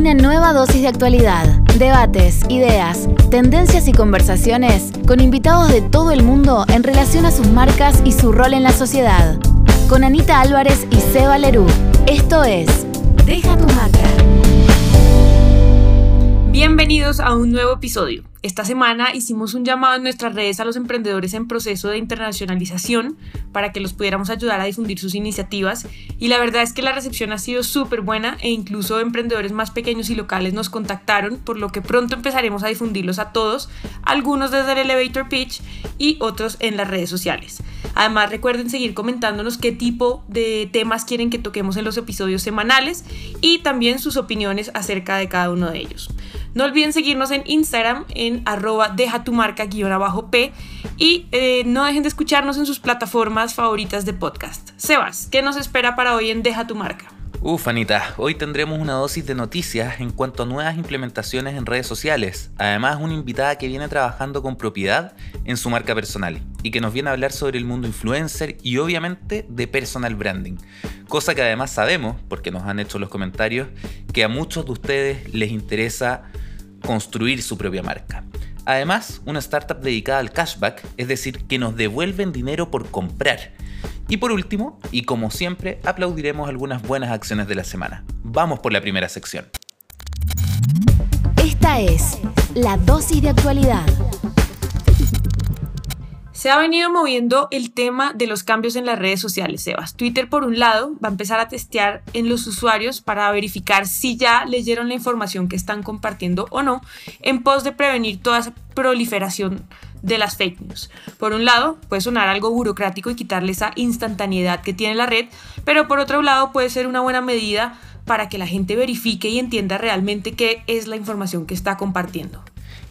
Una nueva dosis de actualidad, debates, ideas, tendencias y conversaciones con invitados de todo el mundo en relación a sus marcas y su rol en la sociedad. Con Anita Álvarez y Seba Lerú. Esto es Deja tu marca. Bienvenidos a un nuevo episodio. Esta semana hicimos un llamado en nuestras redes a los emprendedores en proceso de internacionalización para que los pudiéramos ayudar a difundir sus iniciativas y la verdad es que la recepción ha sido súper buena e incluso emprendedores más pequeños y locales nos contactaron por lo que pronto empezaremos a difundirlos a todos, algunos desde el elevator pitch y otros en las redes sociales. Además recuerden seguir comentándonos qué tipo de temas quieren que toquemos en los episodios semanales y también sus opiniones acerca de cada uno de ellos. No olviden seguirnos en Instagram en arroba deja tu marca guion abajo P y eh, no dejen de escucharnos en sus plataformas favoritas de podcast. Sebas, ¿qué nos espera para hoy en Deja tu marca? Uf, Anita, hoy tendremos una dosis de noticias en cuanto a nuevas implementaciones en redes sociales. Además, una invitada que viene trabajando con propiedad en su marca personal y que nos viene a hablar sobre el mundo influencer y obviamente de personal branding. Cosa que además sabemos, porque nos han hecho los comentarios, que a muchos de ustedes les interesa construir su propia marca. Además, una startup dedicada al cashback, es decir, que nos devuelven dinero por comprar. Y por último, y como siempre, aplaudiremos algunas buenas acciones de la semana. Vamos por la primera sección. Esta es la dosis de actualidad. Se ha venido moviendo el tema de los cambios en las redes sociales, Sebas. Twitter, por un lado, va a empezar a testear en los usuarios para verificar si ya leyeron la información que están compartiendo o no, en pos de prevenir toda esa proliferación de las fake news. Por un lado, puede sonar algo burocrático y quitarle esa instantaneidad que tiene la red, pero por otro lado puede ser una buena medida para que la gente verifique y entienda realmente qué es la información que está compartiendo.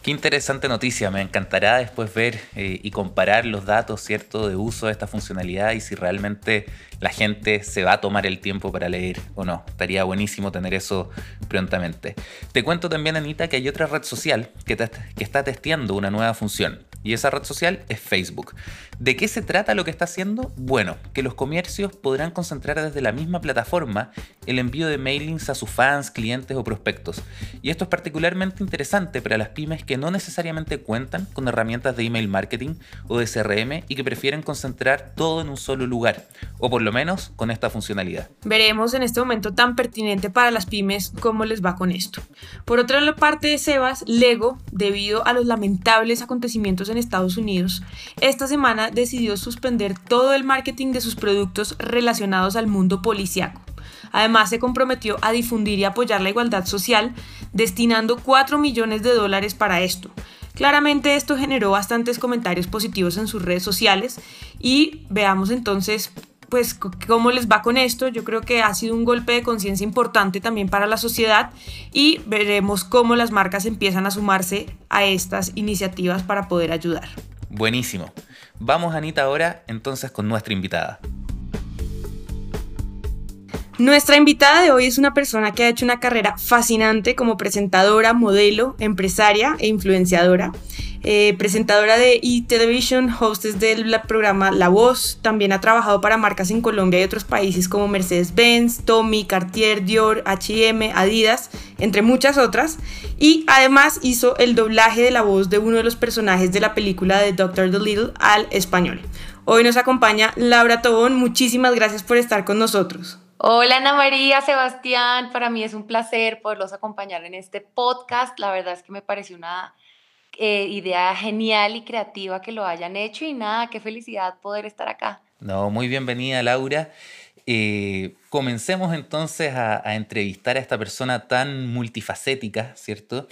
Qué interesante noticia, me encantará después ver eh, y comparar los datos, ¿cierto?, de uso de esta funcionalidad y si realmente la gente se va a tomar el tiempo para leer o no. Estaría buenísimo tener eso prontamente. Te cuento también, Anita, que hay otra red social que, que está testeando una nueva función y esa red social es Facebook. ¿De qué se trata lo que está haciendo? Bueno, que los comercios podrán concentrar desde la misma plataforma el envío de mailings a sus fans, clientes o prospectos. Y esto es particularmente interesante para las pymes que no necesariamente cuentan con herramientas de email marketing o de CRM y que prefieren concentrar todo en un solo lugar, o por lo menos con esta funcionalidad. Veremos en este momento tan pertinente para las pymes cómo les va con esto. Por otra parte de Sebas, Lego, debido a los lamentables acontecimientos en Estados Unidos, esta semana decidió suspender todo el marketing de sus productos relacionados al mundo policiaco. Además, se comprometió a difundir y apoyar la igualdad social, destinando 4 millones de dólares para esto. Claramente esto generó bastantes comentarios positivos en sus redes sociales y veamos entonces pues cómo les va con esto. Yo creo que ha sido un golpe de conciencia importante también para la sociedad y veremos cómo las marcas empiezan a sumarse a estas iniciativas para poder ayudar. Buenísimo. Vamos Anita ahora entonces con nuestra invitada. Nuestra invitada de hoy es una persona que ha hecho una carrera fascinante como presentadora, modelo, empresaria e influenciadora. Eh, presentadora de e-Television, hostess del programa La Voz. También ha trabajado para marcas en Colombia y otros países como Mercedes-Benz, Tommy, Cartier, Dior, HM, Adidas, entre muchas otras. Y además hizo el doblaje de la voz de uno de los personajes de la película de Doctor Dolittle al español. Hoy nos acompaña Laura Tobón. Muchísimas gracias por estar con nosotros. Hola Ana María, Sebastián, para mí es un placer poderlos acompañar en este podcast. La verdad es que me pareció una eh, idea genial y creativa que lo hayan hecho y nada, qué felicidad poder estar acá. No, muy bienvenida Laura. Eh, comencemos entonces a, a, entrevistar a esta persona tan multifacética, ¿cierto?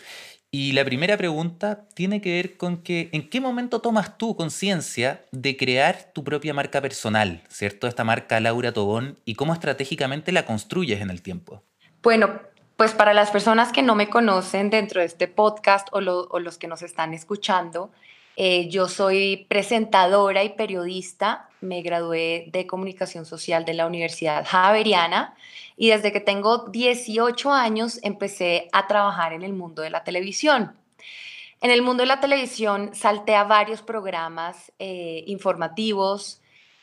Y la primera pregunta tiene que ver con que en qué momento tomas tú conciencia de crear tu propia marca personal, ¿cierto? Esta marca Laura Tobón y cómo estratégicamente la construyes en el tiempo. Bueno, pues para las personas que no me conocen dentro de este podcast o, los que nos están escuchando, eh, yo soy presentadora y periodista, me gradué de comunicación social de la Universidad Javeriana y desde que tengo 18 años empecé a trabajar en el mundo de la televisión. En el mundo de la televisión salté a varios programas eh, informativos,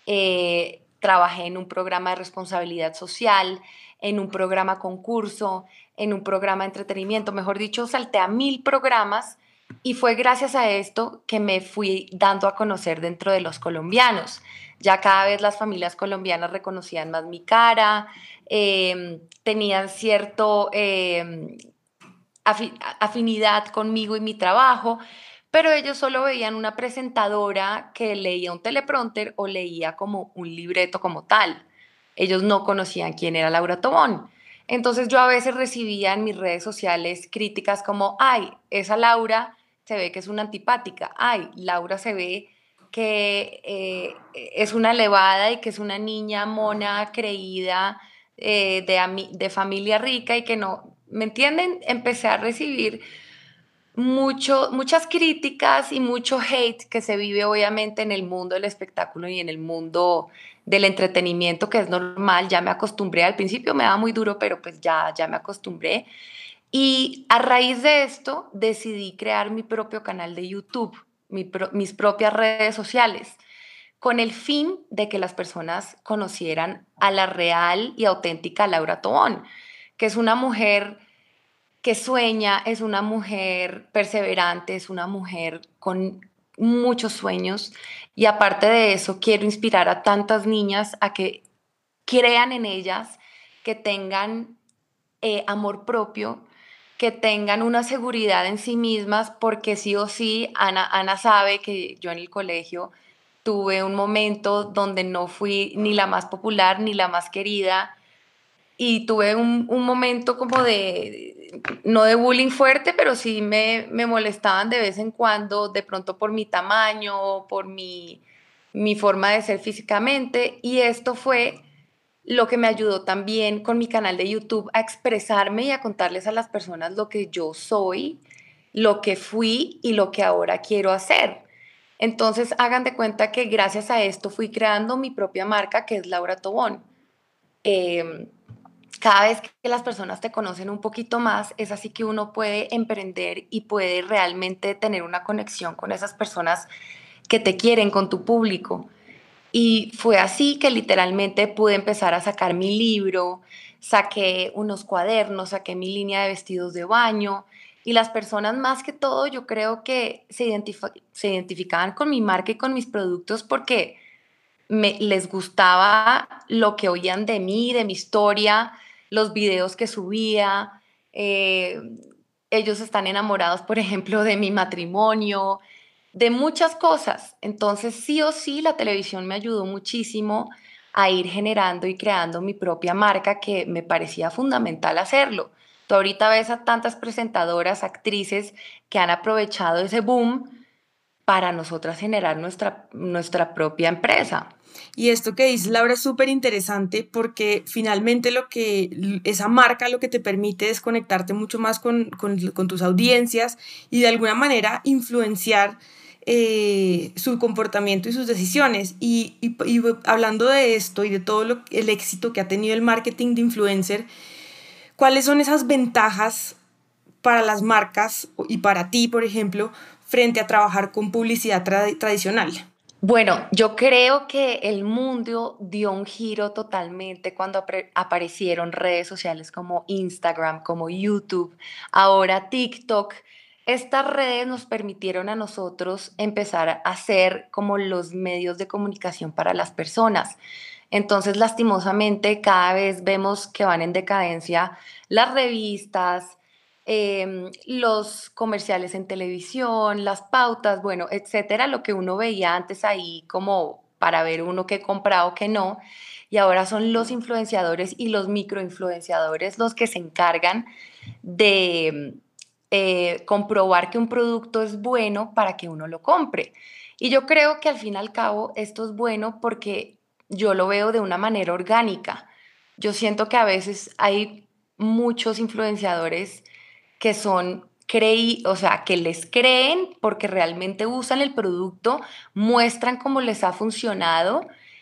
eh, trabajé en un programa de responsabilidad social, en un programa concurso, en un programa de entretenimiento, mejor dicho, salté a mil programas y fue gracias a esto que me fui dando a conocer dentro de los colombianos. Ya cada vez las familias colombianas reconocían más mi cara, em, tenían cierto em, afinidad conmigo y mi trabajo, pero ellos solo veían una presentadora que leía un teleprompter o leía como un libreto como tal. Ellos no conocían quién era Laura Tobón. Entonces yo a veces recibía en mis redes sociales críticas como, ay, esa Laura se ve que es una antipática, ay, Laura se ve que eh, es una elevada y que es una niña mona, creída, eh, de, de familia rica y que no, ¿me entienden? Empecé a recibir mucho, muchas críticas y mucho hate que se vive obviamente en el mundo del espectáculo y en el mundo del entretenimiento, que es normal, ya me acostumbré, al principio me daba muy duro, pero pues ya, ya me acostumbré. Y a raíz de esto decidí crear mi propio canal de YouTube, mis propias redes sociales, con el fin de que las personas conocieran a la real y auténtica Laura Tobón, que es una mujer que sueña, es una mujer perseverante, es una mujer con muchos sueños y aparte de eso quiero inspirar a tantas niñas a que crean en ellas, que tengan eh, amor propio, que tengan una seguridad en sí mismas, porque sí o sí, Ana, Ana sabe que yo en el colegio tuve un momento donde no fui ni la más popular ni la más querida y tuve un, un momento como de, no de bullying fuerte, pero sí me, me, molestaban de vez en cuando, de pronto por mi tamaño, por mi, mi forma de ser físicamente. Y esto fue lo que me ayudó también con mi canal de YouTube a expresarme y a contarles a las personas lo que yo soy, lo que fui y lo que ahora quiero hacer. Entonces hagan de cuenta que gracias a esto fui creando mi propia marca que es Laura Tobón. Eh, cada vez que las personas te conocen un poquito más, es así que uno puede emprender y puede realmente tener una conexión con esas personas que te quieren, con tu público. Y fue así que literalmente pude empezar a sacar mi libro, saqué unos cuadernos, saqué mi línea de vestidos de baño y las personas más que todo yo creo que se, se identificaban con mi marca y con mis productos porque me, les gustaba lo que oían de mí, de mi historia, los videos que subía. Eh, ellos están enamorados, por ejemplo, de mi matrimonio, de muchas cosas. Entonces, sí o sí, la televisión me ayudó muchísimo a ir generando y creando mi propia marca que me parecía fundamental hacerlo. Tú ahorita ves a tantas presentadoras, actrices que han aprovechado ese boom para nosotras generar nuestra, nuestra propia empresa. Y esto que dice Laura es súper interesante porque finalmente lo que esa marca lo que te permite es conectarte mucho más con, tus audiencias y de alguna manera influenciar eh, su comportamiento y sus decisiones. Y, hablando de esto y de todo el éxito que ha tenido el marketing de influencer, ¿cuáles son esas ventajas para las marcas y para ti, por ejemplo, frente a trabajar con publicidad tradicional? Bueno, yo creo que el mundo dio un giro totalmente cuando aparecieron redes sociales como Instagram, como YouTube, ahora TikTok. Estas redes nos permitieron a nosotros empezar a ser como los medios de comunicación para las personas. Entonces, lastimosamente, cada vez vemos que van en decadencia las revistas, Em, los comerciales en televisión, las pautas, bueno, etcétera, lo que uno veía antes ahí como para ver uno qué comprado, qué no. Y ahora son los influenciadores y los microinfluenciadores los que se encargan de eh, comprobar que un producto es bueno para que uno lo compre. Y yo creo que al fin y al cabo esto es bueno porque yo lo veo de una manera orgánica. Yo siento que a veces hay muchos influenciadores que son creí, o sea, que les creen porque realmente usan el producto, muestran cómo les ha funcionado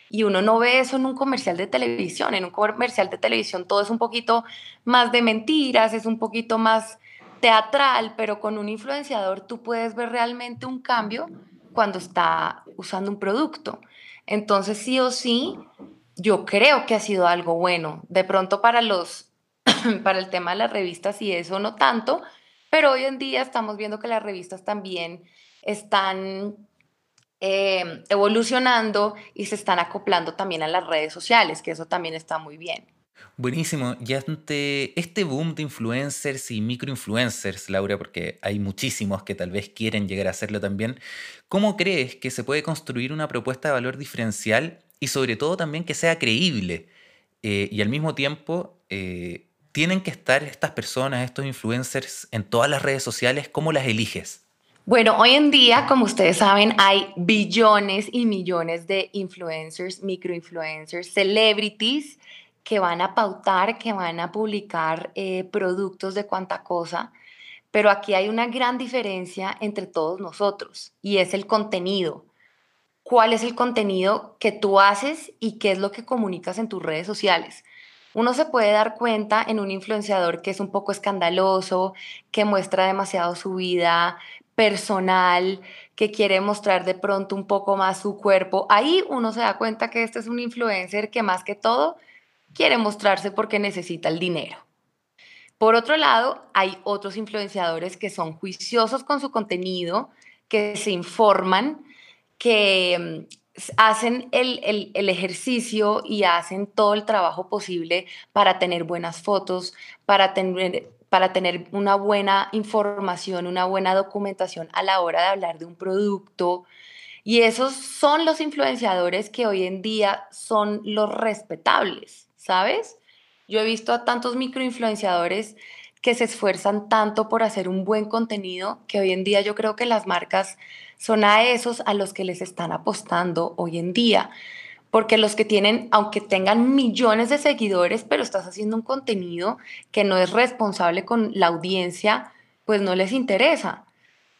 y uno no ve eso en un comercial de televisión. En un comercial de televisión todo es un poquito más de mentiras, es un poquito más teatral, pero con un influenciador tú puedes ver realmente un cambio cuando está usando un producto. Entonces, sí o sí, yo creo que ha sido algo bueno. De pronto para los, para el tema de las revistas y eso no tanto, pero hoy en día estamos viendo que las revistas también están eh, evolucionando y se están acoplando también a las redes sociales, que eso también está muy bien. Buenísimo. Y ante este boom de influencers y microinfluencers, Laura, porque hay muchísimos que tal vez quieren llegar a hacerlo también, ¿cómo crees que se puede construir una propuesta de valor diferencial y sobre todo también que sea creíble? Eh, y al mismo tiempo, eh, ¿tienen que estar estas personas, estos influencers en todas las redes sociales? ¿Cómo las eliges? Bueno, hoy en día, como ustedes saben, hay billones y millones de influencers, microinfluencers, celebrities que van a pautar, que van a publicar eh, productos de cuanta cosa, pero aquí hay una gran diferencia entre todos nosotros y es el contenido. ¿Cuál es el contenido que tú haces y qué es lo que comunicas en tus redes sociales? Uno se puede dar cuenta en un influenciador que es un poco escandaloso, que muestra demasiado su vida personal, que quiere mostrar de pronto un poco más su cuerpo. Ahí uno se da cuenta que este es un influencer que más que todo quiere mostrarse porque necesita el dinero. Por otro lado, hay otros influenciadores que son juiciosos con su contenido, que se informan, que mm, hacen el, ejercicio y hacen todo el trabajo posible para tener buenas fotos, para tener, para tener una buena información, una buena documentación a la hora de hablar de un producto. Y esos son los influenciadores que hoy en día son los respetables. ¿sabes? Yo he visto a tantos microinfluenciadores que se esfuerzan tanto por hacer un buen contenido que hoy en día yo creo que las marcas son a esos a los que les están apostando hoy en día. Porque los que tienen, aunque tengan millones de seguidores, pero estás haciendo un contenido que no es responsable con la audiencia, pues no les interesa.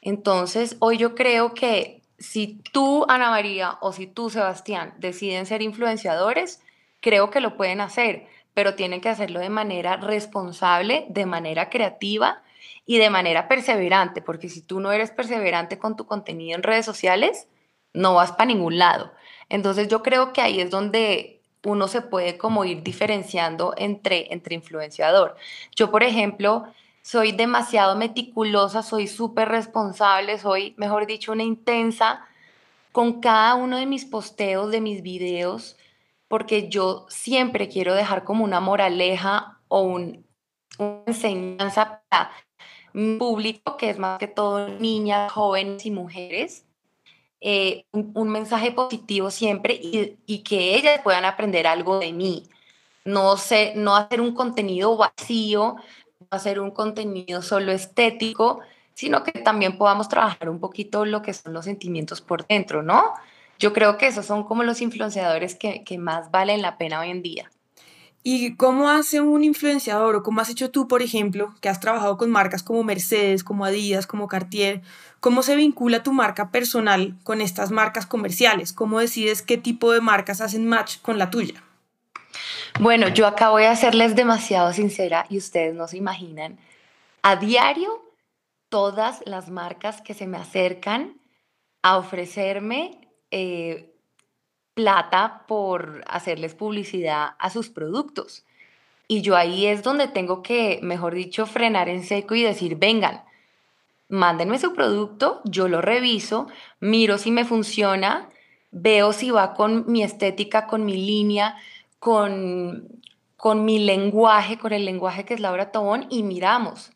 Entonces, hoy yo creo que si tú, Ana María, o si tú, Sebastián, deciden ser influenciadores, creo que lo pueden hacer, pero tienen que hacerlo de manera responsable, de manera creativa y de manera perseverante, porque si tú no eres perseverante con tu contenido en redes sociales, no vas para ningún lado. Entonces yo creo que ahí es donde uno se puede como ir diferenciando entre, entre influenciador. Yo, por ejemplo, soy demasiado meticulosa, soy súper responsable, soy, mejor dicho, una intensa con cada uno de mis posteos, de mis videos porque yo siempre quiero dejar como una moraleja o una enseñanza para público, que es más que todo niñas, jóvenes y mujeres, eh, un, mensaje positivo siempre y, que ellas puedan aprender algo de mí. No, sé, no hacer un contenido vacío, no hacer un contenido solo estético, sino que también podamos trabajar un poquito lo que son los sentimientos por dentro, ¿no? Yo creo que esos son como los influenciadores que, más valen la pena hoy en día. ¿Y cómo hace un influenciador o cómo has hecho tú, por ejemplo, que has trabajado con marcas como Mercedes, como Adidas, como Cartier? ¿Cómo se vincula tu marca personal con estas marcas comerciales? ¿Cómo decides qué tipo de marcas hacen match con la tuya? Bueno, yo acá voy a serles demasiado sincera y ustedes no se imaginan. A diario, todas las marcas que se me acercan a ofrecerme eh, plata por hacerles publicidad a sus productos. Y yo ahí es donde tengo que, mejor dicho, frenar en seco y decir, vengan, mándenme su producto, yo lo reviso, miro si me funciona, veo si va con mi estética, con mi línea, con, con mi lenguaje, con el lenguaje que es Laura Tobón y miramos.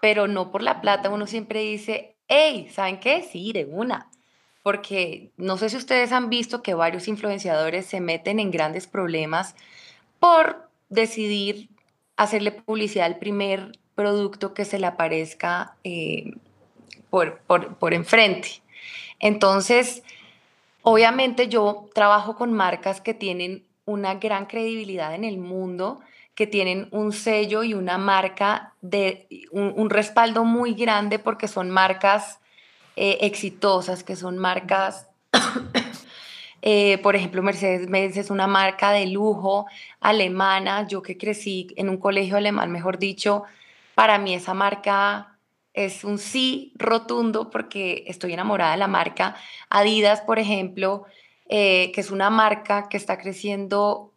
Pero no por la plata, uno siempre dice, hey, ¿saben qué? Sí, de una porque no sé si ustedes han visto que varios influenciadores se meten en grandes problemas por decidir hacerle publicidad al primer producto que se le aparezca eh, por, por enfrente. Entonces, obviamente yo trabajo con marcas que tienen una gran credibilidad en el mundo, que tienen un sello y una marca de un respaldo muy grande porque son marcas eh, exitosas, que son marcas, eh, por ejemplo, Mercedes-Benz es una marca de lujo alemana, yo que crecí en un colegio alemán, mejor dicho, para mí esa marca es un sí rotundo porque estoy enamorada de la marca. Adidas, por ejemplo, eh, que es una marca que está creciendo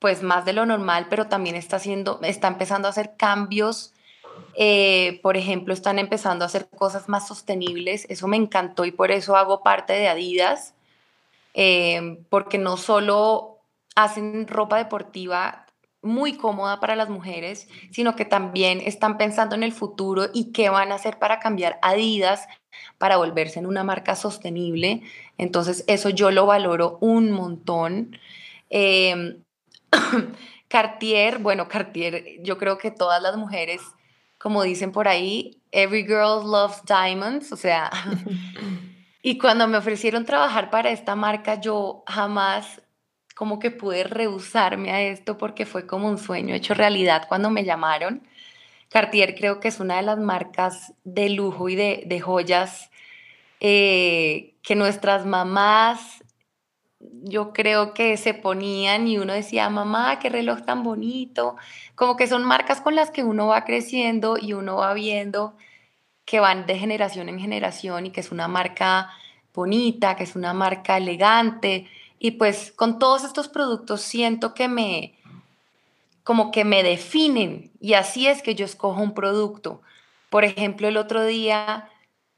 pues más de lo normal, pero también está haciendo, está empezando a hacer cambios. Eh, por ejemplo, están empezando a hacer cosas más sostenibles. Eso me encantó y por eso hago parte de Adidas, eh, porque no solo hacen ropa deportiva muy cómoda para las mujeres, sino que también están pensando en el futuro y qué van a hacer para cambiar Adidas para volverse en una marca sostenible. Entonces, eso yo lo valoro un montón. Eh, Cartier, bueno, Cartier, yo creo que todas las mujeres, como dicen por ahí, every girl loves diamonds, o sea, y cuando me ofrecieron trabajar para esta marca, yo jamás como que pude rehusarme a esto porque fue como un sueño hecho realidad cuando me llamaron. Cartier creo que es una de las marcas de lujo y de, joyas eh, que nuestras mamás yo creo que se ponían y uno decía, mamá, qué reloj tan bonito. Como que son marcas con las que uno va creciendo y uno va viendo que van de generación en generación y que es una marca bonita, que es una marca elegante. Y pues con todos estos productos siento que me, como que me definen y así es que yo escojo un producto. Por ejemplo, el otro día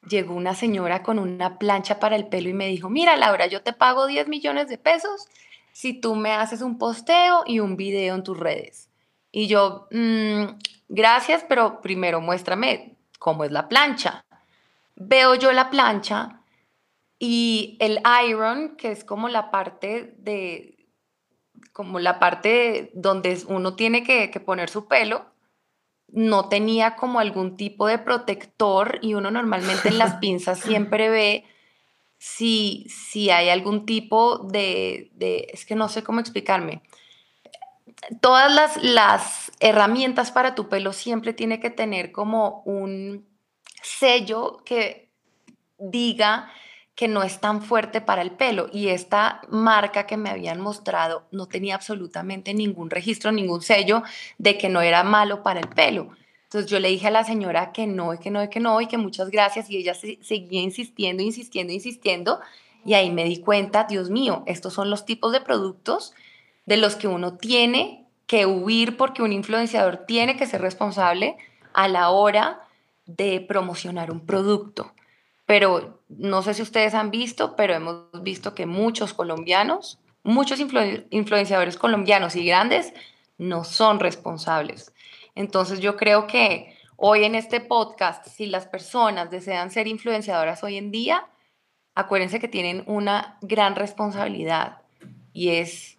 llegó una señora con una plancha para el pelo y me dijo, mira Laura, yo te pago 10 millones de pesos si tú me haces un posteo y un video en tus redes. Y yo, mm, gracias, pero primero muéstrame cómo es la plancha. Veo yo la plancha y el iron, que es como la parte de, como la parte donde uno tiene que, que poner su pelo, no tenía como algún tipo de protector y uno normalmente en las pinzas siempre ve si, si hay algún tipo de, es que no sé cómo explicarme. Todas las, las herramientas para tu pelo siempre tiene que tener como un sello que diga que no es tan fuerte para el pelo. Y esta marca que me habían mostrado no tenía absolutamente ningún registro, ningún sello de que no era malo para el pelo. Entonces yo le dije a la señora que no, que no, que no, y que muchas gracias. Y ella seguía insistiendo, insistiendo, insistiendo. Y ahí me di cuenta, Dios mío, estos son los tipos de productos de los que uno tiene que huir porque un influenciador tiene que ser responsable a la hora de promocionar un producto pero no sé si ustedes han visto, pero hemos visto que muchos colombianos, muchos influenciadores colombianos y grandes no son responsables. Entonces yo creo que hoy en este podcast, si las personas desean ser influenciadoras hoy en día, acuérdense que tienen una gran responsabilidad y es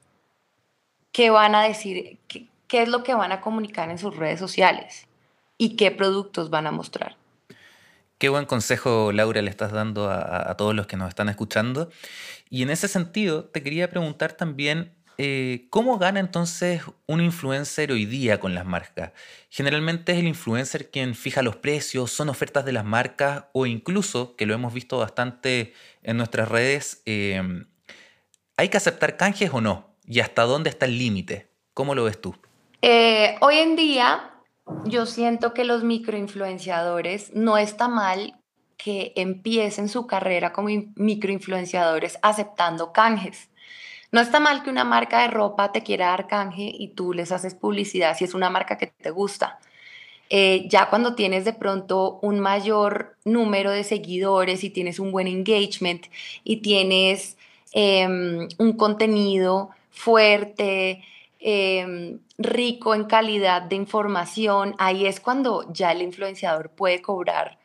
qué van a decir, qué, es lo que van a comunicar en sus redes sociales y qué productos van a mostrar. Qué buen consejo, Laura, le estás dando a, todos los que nos están escuchando. Y en ese sentido, te quería preguntar también, eh, ¿cómo gana entonces un influencer hoy día con las marcas? Generalmente es el influencer quien fija los precios, son ofertas de las marcas o incluso, que lo hemos visto bastante en nuestras redes, em, ¿hay que aceptar canjes o no? ¿Y hasta dónde está el límite? ¿Cómo lo ves tú? Eh, hoy en día yo siento que los microinfluenciadores no está mal que empiecen su carrera como microinfluenciadores aceptando canjes. No está mal que una marca de ropa te quiera dar canje y tú les haces publicidad si es una marca que te gusta. Eh, ya cuando tienes de pronto un mayor número de seguidores y tienes un buen engagement y tienes em, un contenido fuerte, Em, rico en calidad de información, ahí es cuando ya el influenciador puede cobrar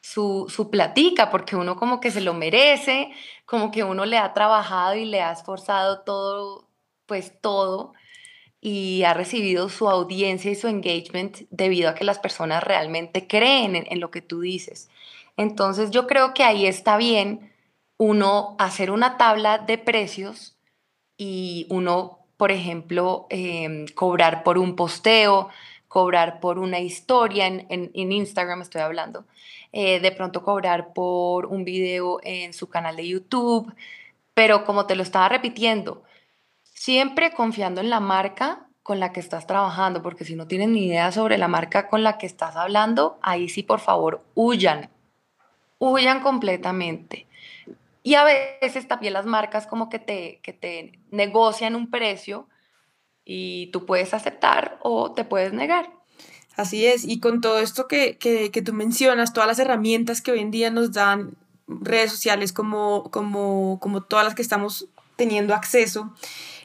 su, su platica, porque uno como que se lo merece, como que uno le ha trabajado y le ha esforzado todo, pues todo, y ha recibido su audiencia y su engagement debido a que las personas realmente creen en, en lo que tú dices. Entonces yo creo que ahí está bien uno hacer una tabla de precios y uno por ejemplo, em, cobrar por un posteo, cobrar por una historia en, Instagram, estoy hablando, eh, de pronto cobrar por un video en su canal de YouTube, pero como te lo estaba repitiendo, siempre confiando en la marca con la que estás trabajando, porque si no tienes ni idea sobre la marca con la que estás hablando, ahí sí, por favor, huyan, huyan completamente. Y a veces también las marcas como que te, que te negocian un precio y tú puedes aceptar o te puedes negar. Así es, y con todo esto que, que, que, tú mencionas, todas las herramientas que hoy en día nos dan redes sociales como, como, como todas las que estamos teniendo acceso,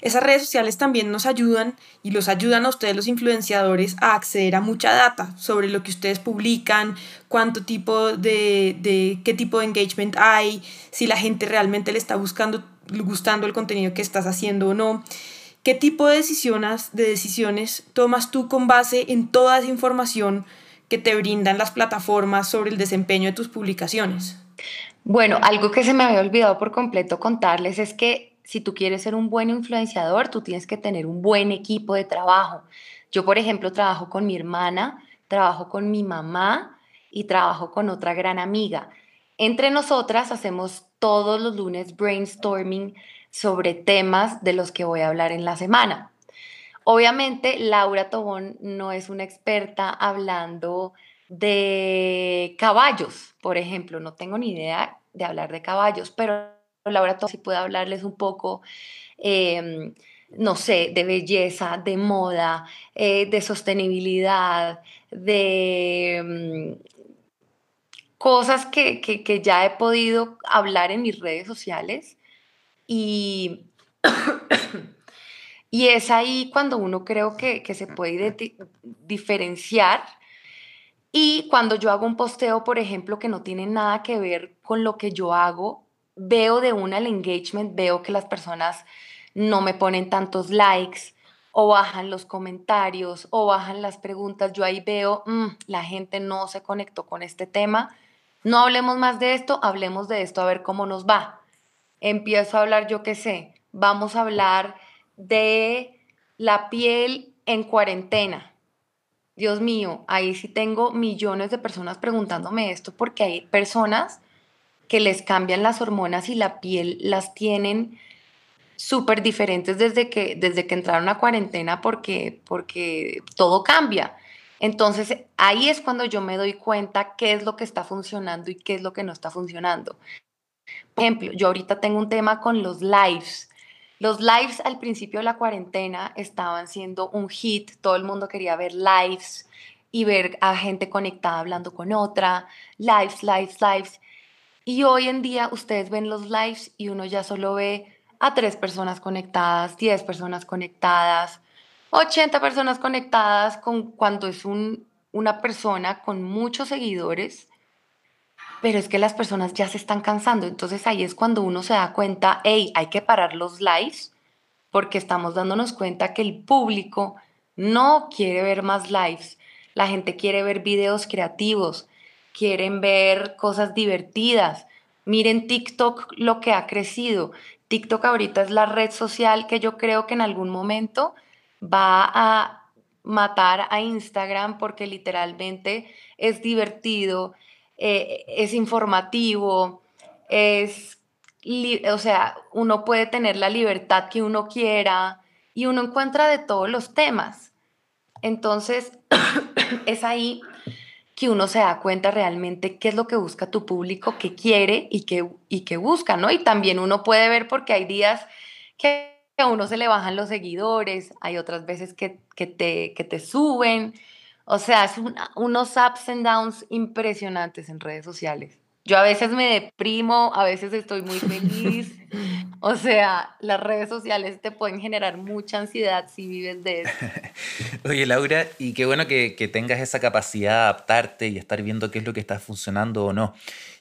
esas redes sociales también nos ayudan y los ayudan a ustedes los influenciadores a acceder a mucha data sobre lo que ustedes publican, cuánto tipo de, de qué tipo de engagement hay, si la gente realmente le está buscando, gustando el contenido que estás haciendo o no. ¿Qué tipo de decisiones, de decisiones tomas tú con base en toda esa información que te brindan las plataformas sobre el desempeño de tus publicaciones? Bueno, algo que se me había olvidado por completo contarles es que si tú quieres ser un buen influenciador, tú tienes que tener un buen equipo de trabajo. Yo, por ejemplo, trabajo con mi hermana, trabajo con mi mamá y trabajo con otra gran amiga. Entre nosotras hacemos todos los lunes brainstorming sobre temas de los que voy a hablar en la semana. Obviamente, Laura Tobón no es una experta hablando de caballos, por ejemplo, no tengo ni idea de hablar de caballos, pero Laura si puede hablarles un poco, em, no sé, de belleza, de moda, eh, de sostenibilidad, de em, cosas que, que, ya he podido hablar en mis redes sociales. Y, y es ahí cuando uno creo que, que se puede diferenciar. Y cuando yo hago un posteo, por ejemplo, que no tiene nada que ver con lo que yo hago, veo de una el engagement, veo que las personas no me ponen tantos likes o bajan los comentarios o bajan las preguntas. Yo ahí veo, mm, la gente no se conectó con este tema. No hablemos más de esto, hablemos de esto a ver cómo nos va. Empiezo a hablar, yo qué sé, vamos a hablar de la piel en cuarentena. Dios mío, ahí sí tengo millones de personas preguntándome esto porque hay personas que les cambian las hormonas y la piel las tienen súper diferentes desde que, desde que entraron a cuarentena porque, porque todo cambia. Entonces ahí es cuando yo me doy cuenta qué es lo que está funcionando y qué es lo que no está funcionando. Por ejemplo, yo ahorita tengo un tema con los lives. Los lives al principio de la cuarentena estaban siendo un hit, todo el mundo quería ver lives y ver a gente conectada hablando con otra, lives, lives, lives. Y hoy en día ustedes ven los lives y uno ya solo ve a tres personas conectadas, 10 personas conectadas, 80 personas conectadas con cuando es un, una persona con muchos seguidores, pero es que las personas ya se están cansando. Entonces ahí es cuando uno se da cuenta, hey, hay que parar los lives porque estamos dándonos cuenta que el público no quiere ver más lives. La gente quiere ver videos creativos, quieren ver cosas divertidas. Miren TikTok lo que ha crecido. TikTok ahorita es la red social que yo creo que en algún momento va a matar a Instagram porque literalmente es divertido, eh, es informativo, es, o sea, uno puede tener la libertad que uno quiera y uno encuentra de todos los temas. Entonces, es ahí que uno se da cuenta realmente qué es lo que busca tu público, qué quiere y qué, y qué busca, ¿no? Y también uno puede ver porque hay días que a uno se le bajan los seguidores, hay otras veces que, que te, que te suben, o sea, es unos ups and downs impresionantes en redes sociales. Yo a veces me deprimo, a veces estoy muy feliz. O sea, las redes sociales te pueden generar mucha ansiedad si vives de eso. Oye, Laura, y qué bueno que, que, tengas esa capacidad de adaptarte y estar viendo qué es lo que está funcionando o no.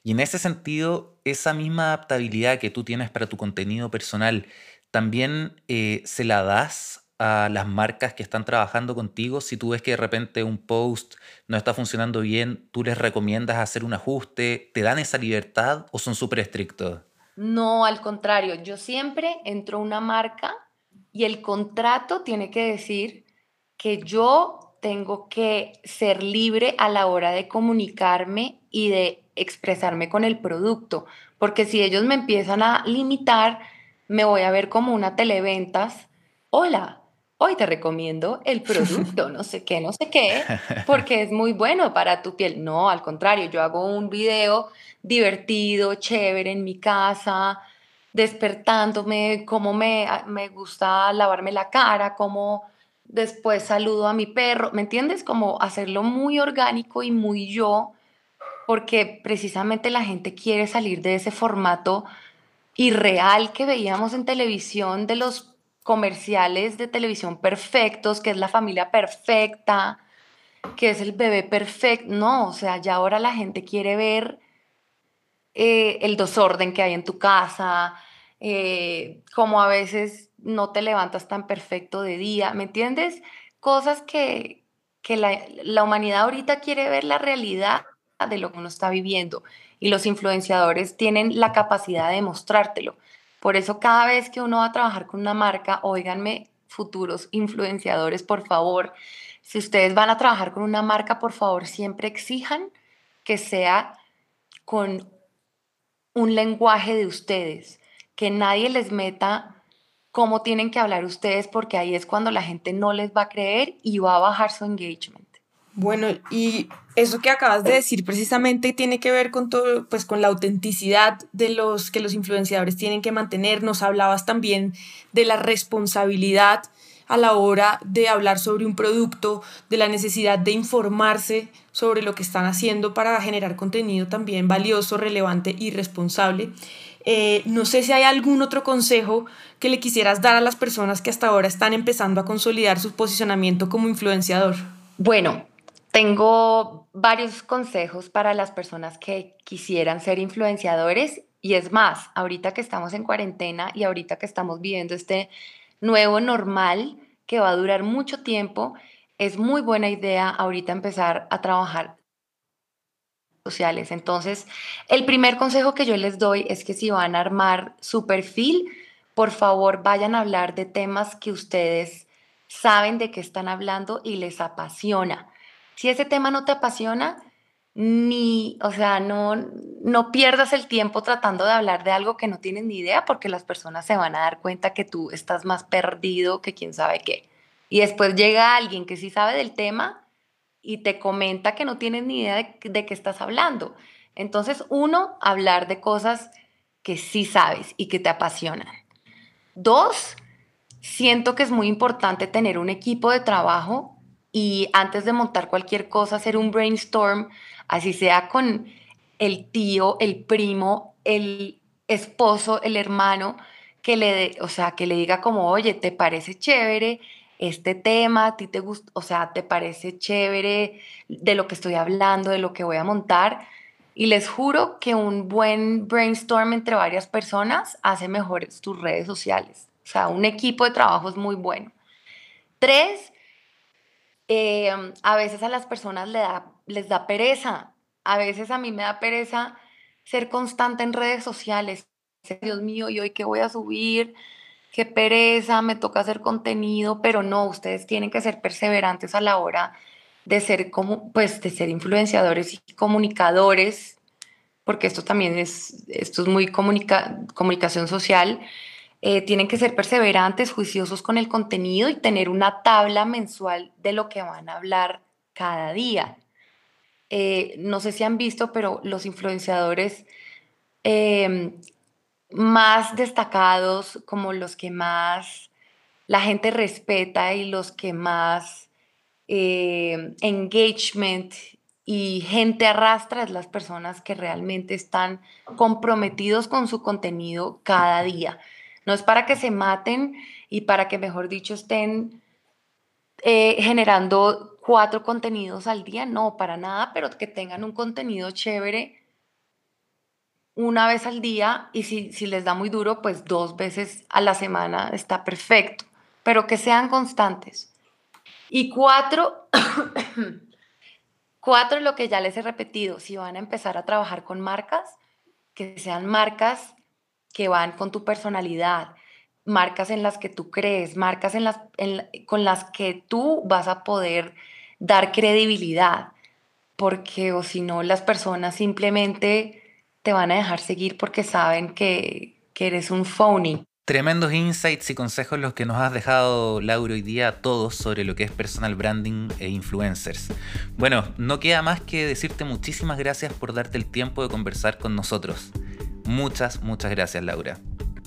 Y en ese sentido, esa misma adaptabilidad que tú tienes para tu contenido personal, ¿también eh, se la das a las marcas que están trabajando contigo? Si tú ves que de repente un post no está funcionando bien, ¿tú les recomiendas hacer un ajuste? ¿Te dan esa libertad o son súper estrictos? No, al contrario, yo siempre entro a una marca y el contrato tiene que decir que yo tengo que ser libre a la hora de comunicarme y de expresarme con el producto, porque si ellos me empiezan a limitar, me voy a ver como una televentas. Hola, hoy te recomiendo el producto, no sé qué, no sé qué, porque es muy bueno para tu piel. No, al contrario, yo hago un video divertido, chévere en mi casa, despertándome, cómo me, me gusta lavarme la cara, cómo después saludo a mi perro, ¿me entiendes? Como hacerlo muy orgánico y muy yo, porque precisamente la gente quiere salir de ese formato irreal que veíamos en televisión de los comerciales de televisión perfectos, que es la familia perfecta, que es el bebé perfecto. No, o sea, ya ahora la gente quiere ver eh, el desorden que hay en tu casa, eh, como a veces no te levantas tan perfecto de día, ¿me entiendes? Cosas que, que la, la humanidad ahorita quiere ver la realidad de lo que uno está viviendo y los influenciadores tienen la capacidad de mostrártelo. Por eso cada vez que uno va a trabajar con una marca, oíganme futuros influenciadores, por favor, si ustedes van a trabajar con una marca, por favor, siempre exijan que sea con un lenguaje de ustedes, que nadie les meta cómo tienen que hablar ustedes, porque ahí es cuando la gente no les va a creer y va a bajar su engagement. Bueno, y eso que acabas de decir precisamente tiene que ver con todo, pues con la autenticidad de los que los influenciadores tienen que mantener. Nos hablabas también de la responsabilidad a la hora de hablar sobre un producto, de la necesidad de informarse sobre lo que están haciendo para generar contenido también valioso, relevante y responsable. Eh, no sé si hay algún otro consejo que le quisieras dar a las personas que hasta ahora están empezando a consolidar su posicionamiento como influenciador. Bueno, tengo varios consejos para las personas que quisieran ser influenciadores y es más, ahorita que estamos en cuarentena y ahorita que estamos viviendo este nuevo normal que va a durar mucho tiempo, es muy buena idea ahorita empezar a trabajar sociales. Entonces, el primer consejo que yo les doy es que si van a armar su perfil, por favor vayan a hablar de temas que ustedes saben de qué están hablando y les apasiona. Si ese tema no te apasiona, ni, o sea, no, no pierdas el tiempo tratando de hablar de algo que no tienes ni idea, porque las personas se van a dar cuenta que tú estás más perdido que quién sabe qué. Y después llega alguien que sí sabe del tema y te comenta que no tienes ni idea de, de qué estás hablando. Entonces, uno, hablar de cosas que sí sabes y que te apasionan. Dos, siento que es muy importante tener un equipo de trabajo y antes de montar cualquier cosa, hacer un brainstorm, así sea con el tío, el primo, el esposo, el hermano, que le, o sea, que le diga como, oye, ¿te parece chévere este tema? ¿A ti te gusta? O sea, ¿te parece chévere de lo que estoy hablando, de lo que voy a montar? Y les juro que un buen brainstorm entre varias personas hace mejores tus redes sociales. O sea, un equipo de trabajo es muy bueno. Tres, Em, a veces a las personas les da, pereza. A veces a mí me da pereza ser constante en redes sociales. Dios mío, ¿y hoy qué voy a subir? Qué pereza, me toca hacer contenido, pero no, ustedes tienen que ser perseverantes a la hora de ser pues, de ser influenciadores y comunicadores, porque esto también es, esto es muy comunicación social eh, tienen que ser perseverantes, juiciosos con el contenido y tener una tabla mensual de lo que van a hablar cada día. Eh, no sé si han visto, pero los influenciadores em, más destacados, como los que más la gente respeta y los que más em, engagement y gente arrastra es las personas que realmente están comprometidos con su contenido cada día. No es para que se maten y para que, mejor dicho, estén eh, generando cuatro contenidos al día, no, para nada, pero que tengan un contenido chévere una vez al día y si, si les da muy duro, pues dos veces a la semana está perfecto, pero que sean constantes. Y cuatro, cuatro, lo que ya les he repetido, si van a empezar a trabajar con marcas, que sean marcas que van con tu personalidad, marcas en las que tú crees, marcas en las, con las que tú vas a poder dar credibilidad, porque o si no, las personas simplemente te van a dejar seguir porque saben que, que eres un phony. Tremendos insights y consejos los que nos has dejado, Lauro, hoy día a todos sobre lo que es personal branding e influencers. Bueno, no queda más que decirte muchísimas gracias por darte el tiempo de conversar con nosotros. Muchas, muchas gracias, Laura.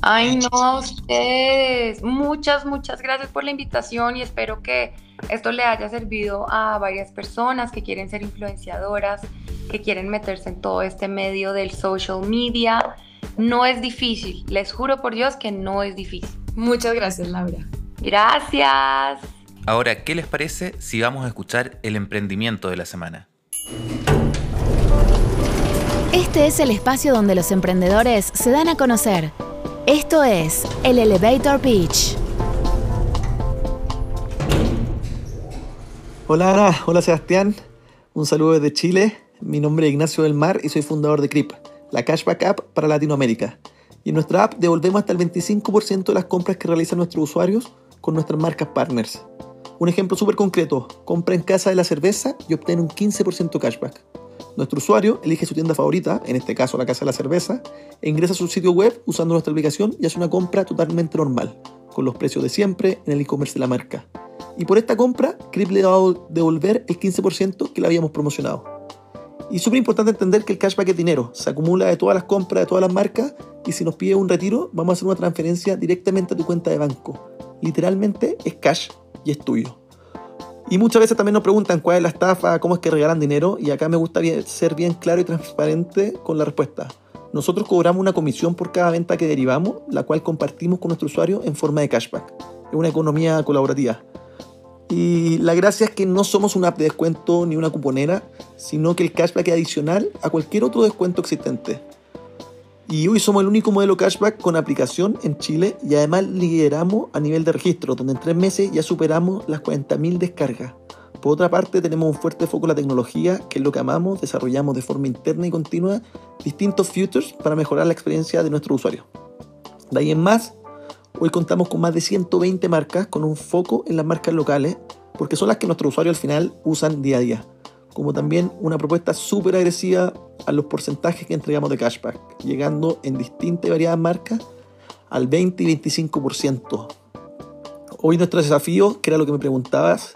Ay, no, a ustedes. Muchas, muchas gracias por la invitación y espero que esto le haya servido a varias personas que quieren ser influenciadoras, que quieren meterse en todo este medio del social media no es difícil, les juro por Dios que no es difícil. Muchas gracias, Laura. Gracias. Ahora, ¿qué les parece si vamos a escuchar el emprendimiento de la semana? Este es el espacio donde los emprendedores se dan a conocer. Esto es el Elevator Pitch. Hola hola Sebastián, un saludo desde Chile. Mi nombre es Ignacio del Mar y soy fundador de CRIP la Cashback App para Latinoamérica. Y en nuestra app devolvemos hasta el 25% de las compras que realizan nuestros usuarios con nuestras marcas partners. Un ejemplo súper concreto, compra en casa de la cerveza y obtiene un 15% cashback. Nuestro usuario elige su tienda favorita, en este caso la Casa de la Cerveza, e ingresa a su sitio web usando nuestra aplicación y hace una compra totalmente normal, con los precios de siempre en el e-commerce de la marca. Y por esta compra, Crip le va a devolver el 15% que le habíamos promocionado. Y súper importante entender que el cashback es dinero, se acumula de todas las compras de todas las marcas y si nos pide un retiro vamos a hacer una transferencia directamente a tu cuenta de banco. Literalmente es cash y es tuyo. Y muchas veces también nos preguntan cuál es la estafa, cómo es que regalan dinero y acá me gusta ser bien claro y transparente con la respuesta. Nosotros cobramos una comisión por cada venta que derivamos, la cual compartimos con nuestro usuario en forma de cashback. Es una economía colaborativa. Y la gracia es que no somos una app de descuento ni una cuponera, sino que el cashback es adicional a cualquier otro descuento existente. Y hoy somos el único modelo cashback con aplicación en Chile y además lideramos a nivel de registro, donde en tres meses ya superamos las 40.000 descargas. Por otra parte, tenemos un fuerte foco en la tecnología, que es lo que amamos, desarrollamos de forma interna y continua distintos features para mejorar la experiencia de nuestros usuarios. De ahí en más, Hoy contamos con más de 120 marcas con un foco en las marcas locales, porque son las que nuestros usuarios al final usan día a día. Como también una propuesta súper agresiva a los porcentajes que entregamos de cashback, llegando en distintas y variadas marcas al 20 y 25%. Hoy nuestro desafío, que era lo que me preguntabas,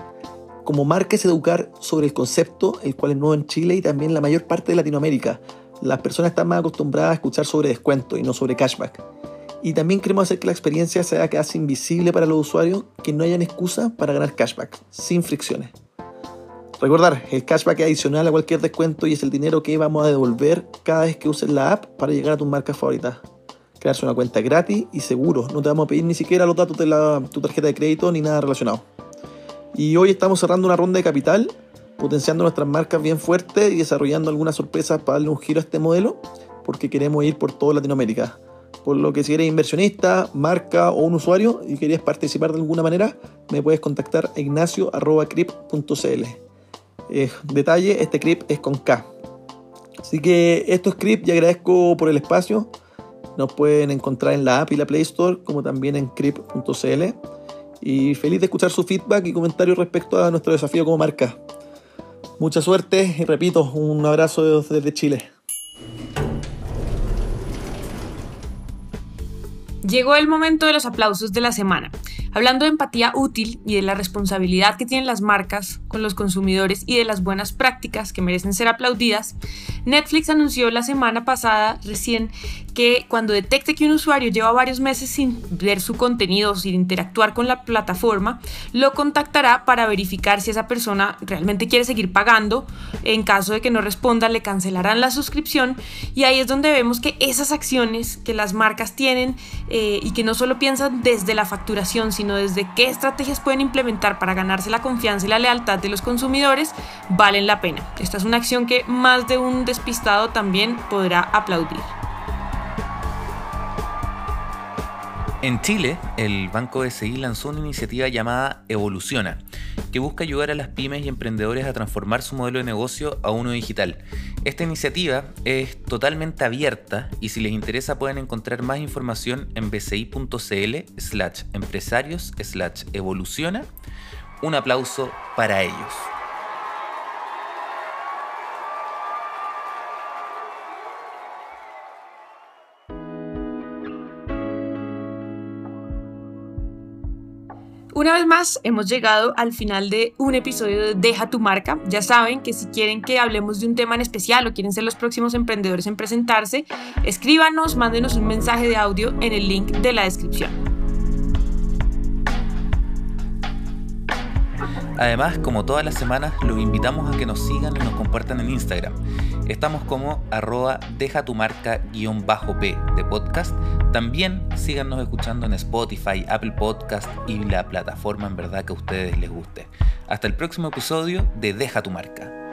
como marca es educar sobre el concepto, el cual es nuevo en Chile y también la mayor parte de Latinoamérica. Las personas están más acostumbradas a escuchar sobre descuento y no sobre cashback. Y también queremos hacer que la experiencia sea casi invisible para los usuarios, que no hayan excusa para ganar cashback, sin fricciones. Recordar, el cashback es adicional a cualquier descuento y es el dinero que vamos a devolver cada vez que uses la app para llegar a tus marcas favoritas. Crearse una cuenta gratis y seguro, no te vamos a pedir ni siquiera los datos de tu tarjeta de crédito ni nada relacionado. Y hoy estamos cerrando una ronda de capital, potenciando nuestras marcas bien fuertes y desarrollando algunas sorpresas para darle un giro a este modelo, porque queremos ir por toda Latinoamérica. Por lo que si eres inversionista, marca o un usuario y querías participar de alguna manera, me puedes contactar a ignacio.crip.cl. Detalle, este crip es con K. Así que esto es crip y agradezco por el espacio. Nos pueden encontrar en la app y la Play Store, como también en crip.cl. Y feliz de escuchar su feedback y comentarios respecto a nuestro desafío como marca. Mucha suerte y repito, un abrazo desde Chile. Llegó el momento de los aplausos de la semana. Hablando de empatía útil y de la responsabilidad que tienen las marcas con los consumidores y de las buenas prácticas que merecen ser aplaudidas, Netflix anunció la semana pasada recién que cuando detecte que un usuario lleva varios meses sin ver su contenido, sin interactuar con la plataforma, lo contactará para verificar si esa persona realmente quiere seguir pagando. En caso de que no responda, le cancelarán la suscripción y ahí es donde vemos que esas acciones que las marcas tienen eh, y que no solo piensan desde la facturación, sino sino desde qué estrategias pueden implementar para ganarse la confianza y la lealtad de los consumidores, valen la pena. Esta es una acción que más de un despistado también podrá aplaudir. En Chile, el Banco SI lanzó una iniciativa llamada Evoluciona, que busca ayudar a las pymes y emprendedores a transformar su modelo de negocio a uno digital. Esta iniciativa es totalmente abierta y si les interesa pueden encontrar más información en bci.cl slash empresarios slash evoluciona. Un aplauso para ellos. Una vez más, hemos llegado al final de un episodio de Deja tu marca. Ya saben que si quieren que hablemos de un tema en especial o quieren ser los próximos emprendedores en presentarse, escríbanos, mándenos un mensaje de audio en el link de la descripción. Además, como todas las semanas, los invitamos a que nos sigan y nos compartan en Instagram. Estamos como arroba deja tu marca guion bajo P de podcast. También síganos escuchando en Spotify, Apple Podcast y la plataforma en verdad que a ustedes les guste. Hasta el próximo episodio de Deja tu marca.